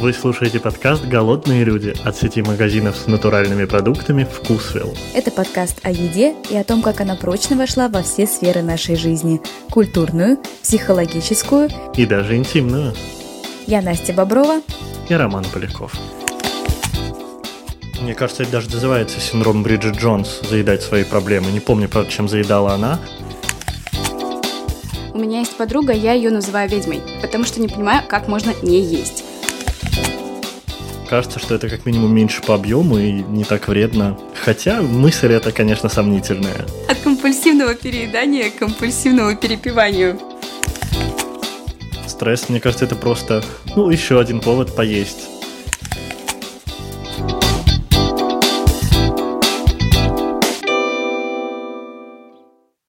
Вы слушаете подкаст «Голодные люди» от сети магазинов с натуральными продуктами «Вкусвилл». Это подкаст о еде и о том, как она прочно вошла во все сферы нашей жизни – культурную, психологическую и даже интимную. Я Настя Боброва и Роман Поляков. Мне кажется, это даже называется синдром Бриджит Джонс – заедать свои проблемы. Не помню, правда, чем заедала она. У меня есть подруга, я ее называю ведьмой, потому что не понимаю, как можно не есть. Кажется, что это как минимум меньше по объему и не так вредно. Хотя мысль это, конечно, сомнительная. От компульсивного переедания к компульсивному перепиванию. Стресс, мне кажется, это просто, ну, еще один повод поесть.